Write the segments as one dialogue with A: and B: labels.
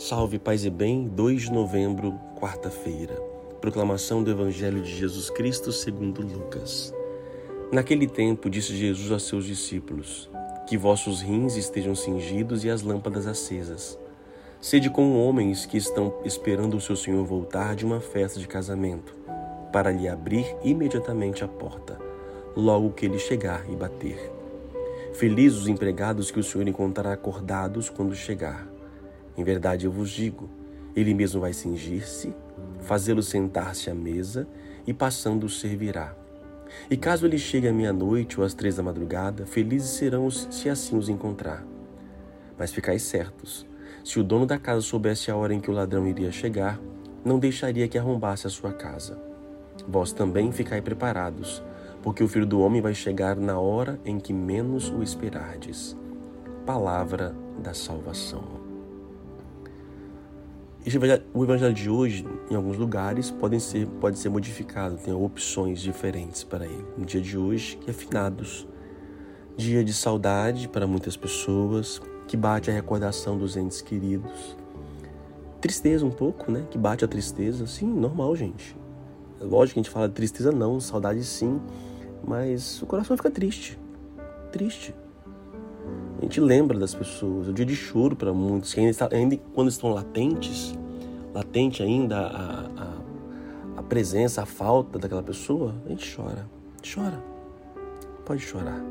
A: Salve, paz e bem, 2 de novembro, quarta-feira. Proclamação do Evangelho de Jesus Cristo segundo Lucas. Naquele tempo disse Jesus a seus discípulos: Que vossos rins estejam cingidos e as lâmpadas acesas. Sede como homens que estão esperando o seu Senhor voltar de uma festa de casamento, para lhe abrir imediatamente a porta, logo que ele chegar e bater. Felizes os empregados que o Senhor encontrará acordados quando chegar. Em verdade eu vos digo: ele mesmo vai cingir-se, fazê-lo sentar-se à mesa e passando o servirá. E caso ele chegue à meia-noite ou às três da madrugada, felizes serão os, se assim os encontrar. Mas ficais certos: se o dono da casa soubesse a hora em que o ladrão iria chegar, não deixaria que arrombasse a sua casa. Vós também ficai preparados, porque o filho do homem vai chegar na hora em que menos o esperardes. Palavra da salvação. O evangelho de hoje, em alguns lugares, pode ser, pode ser modificado, tem opções diferentes para ele. No dia de hoje, que é finados. Dia de saudade para muitas pessoas, que bate a recordação dos entes queridos. Tristeza um pouco, né? Que bate a tristeza. Sim, normal, gente. É lógico que a gente fala tristeza não, saudade sim, mas o coração fica triste. Triste. A gente lembra das pessoas, é o dia de choro para muitos, que ainda, está, ainda, quando estão latentes, latente ainda a, a, a presença, a falta daquela pessoa, a gente chora. Chora. Pode chorar.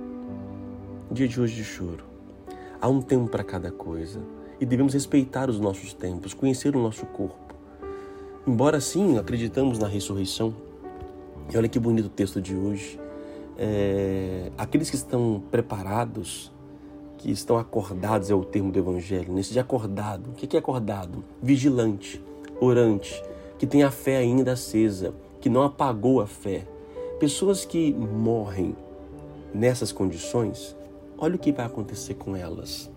A: Dia de hoje de choro. Há um tempo para cada coisa e devemos respeitar os nossos tempos, conhecer o nosso corpo. Embora sim acreditamos na ressurreição, e olha que bonito o texto de hoje, é, aqueles que estão preparados que estão acordados é o termo do Evangelho, nesse de acordado. O que é acordado? Vigilante, orante, que tem a fé ainda acesa, que não apagou a fé. Pessoas que morrem nessas condições, olha o que vai acontecer com elas.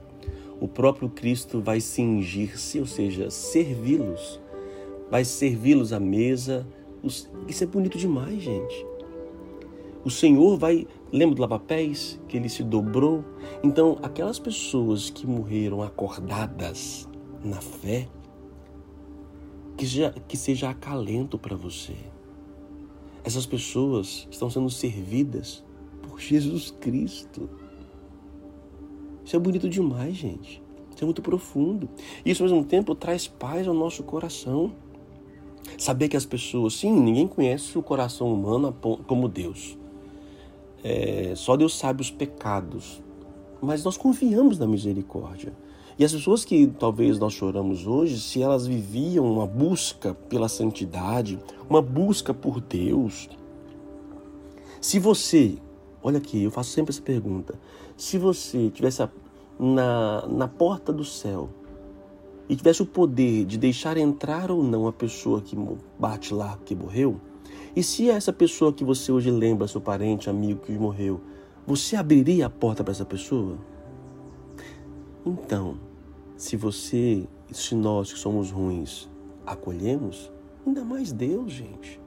A: O próprio Cristo vai cingir-se, ou seja, servi-los, vai servi-los à mesa. Isso é bonito demais, gente. O Senhor vai, lembra do lava-pés? Que ele se dobrou. Então, aquelas pessoas que morreram acordadas na fé, que, já, que seja acalento para você. Essas pessoas estão sendo servidas por Jesus Cristo. Isso é bonito demais, gente. Isso é muito profundo. Isso, ao mesmo tempo, traz paz ao nosso coração. Saber que as pessoas, sim, ninguém conhece o coração humano como Deus. É, só Deus sabe os pecados, mas nós confiamos na misericórdia. E as pessoas que talvez nós choramos hoje, se elas viviam uma busca pela santidade, uma busca por Deus, se você, olha aqui, eu faço sempre essa pergunta: se você tivesse na, na porta do céu e tivesse o poder de deixar entrar ou não a pessoa que bate lá, que morreu, e se essa pessoa que você hoje lembra, seu parente, amigo que morreu, você abriria a porta para essa pessoa? Então, se você, se nós que somos ruins, acolhemos, ainda mais Deus, gente.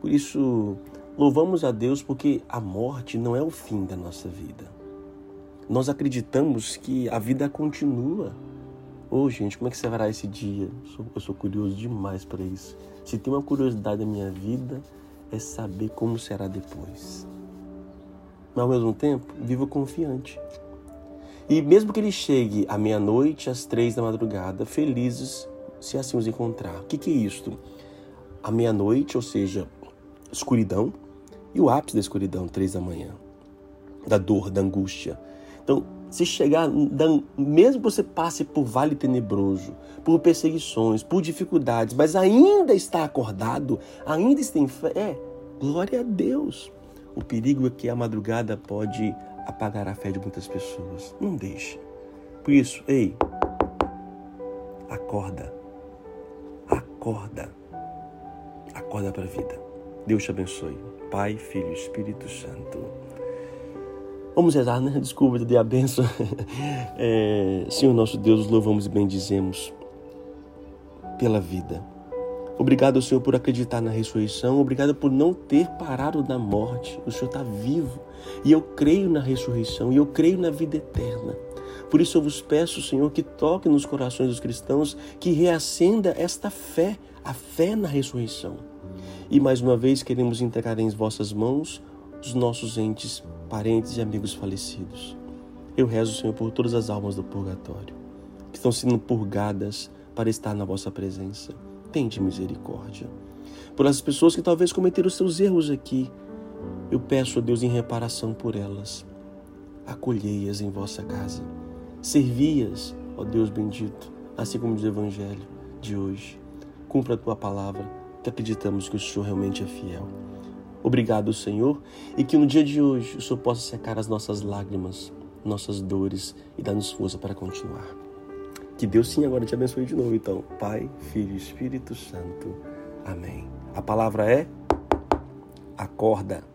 A: Por isso, louvamos a Deus porque a morte não é o fim da nossa vida. Nós acreditamos que a vida continua. Ô, oh, gente, como é que será esse dia? Eu sou, curioso demais para isso. Se tem uma curiosidade da minha vida, é saber como será depois. Mas ao mesmo tempo, vivo confiante. E mesmo que ele chegue à meia-noite, às três da madrugada, felizes se assim os encontrar. O que, que é isto? A meia-noite, ou seja, escuridão, e o ápice da escuridão, três da manhã, da dor, da angústia. Então, se chegar, mesmo que você passe por vale tenebroso, por perseguições, por dificuldades, mas ainda está acordado, ainda está em fé, é, glória a Deus. O perigo é que a madrugada pode apagar a fé de muitas pessoas. Não deixe. Por isso, ei, acorda. Acorda. Acorda para a vida. Deus te abençoe. Pai, Filho Espírito Santo. Vamos rezar, né? Desculpa, dei a benção. É, Senhor nosso Deus, louvamos e bendizemos pela vida. Obrigado, Senhor, por acreditar na ressurreição. Obrigado por não ter parado na morte. O Senhor está vivo. E eu creio na ressurreição. E eu creio na vida eterna. Por isso eu vos peço, Senhor, que toque nos corações dos cristãos, que reacenda esta fé, a fé na ressurreição. E mais uma vez queremos entregar em vossas mãos os nossos entes, parentes e amigos falecidos. Eu rezo, Senhor, por todas as almas do purgatório, que estão sendo purgadas para estar na vossa presença tende misericórdia. Por essas pessoas que talvez cometeram seus erros aqui, eu peço a Deus em reparação por elas. Acolhei-as em vossa casa. Servi-as, ó Deus bendito, assim como diz o Evangelho de hoje. Cumpra a tua palavra, que acreditamos que o Senhor realmente é fiel. Obrigado, Senhor, e que no dia de hoje o Senhor possa secar as nossas lágrimas, nossas dores e dar-nos força para continuar. Que Deus sim agora te abençoe de novo. Então, Pai, Filho e Espírito Santo. Amém. A palavra é acorda.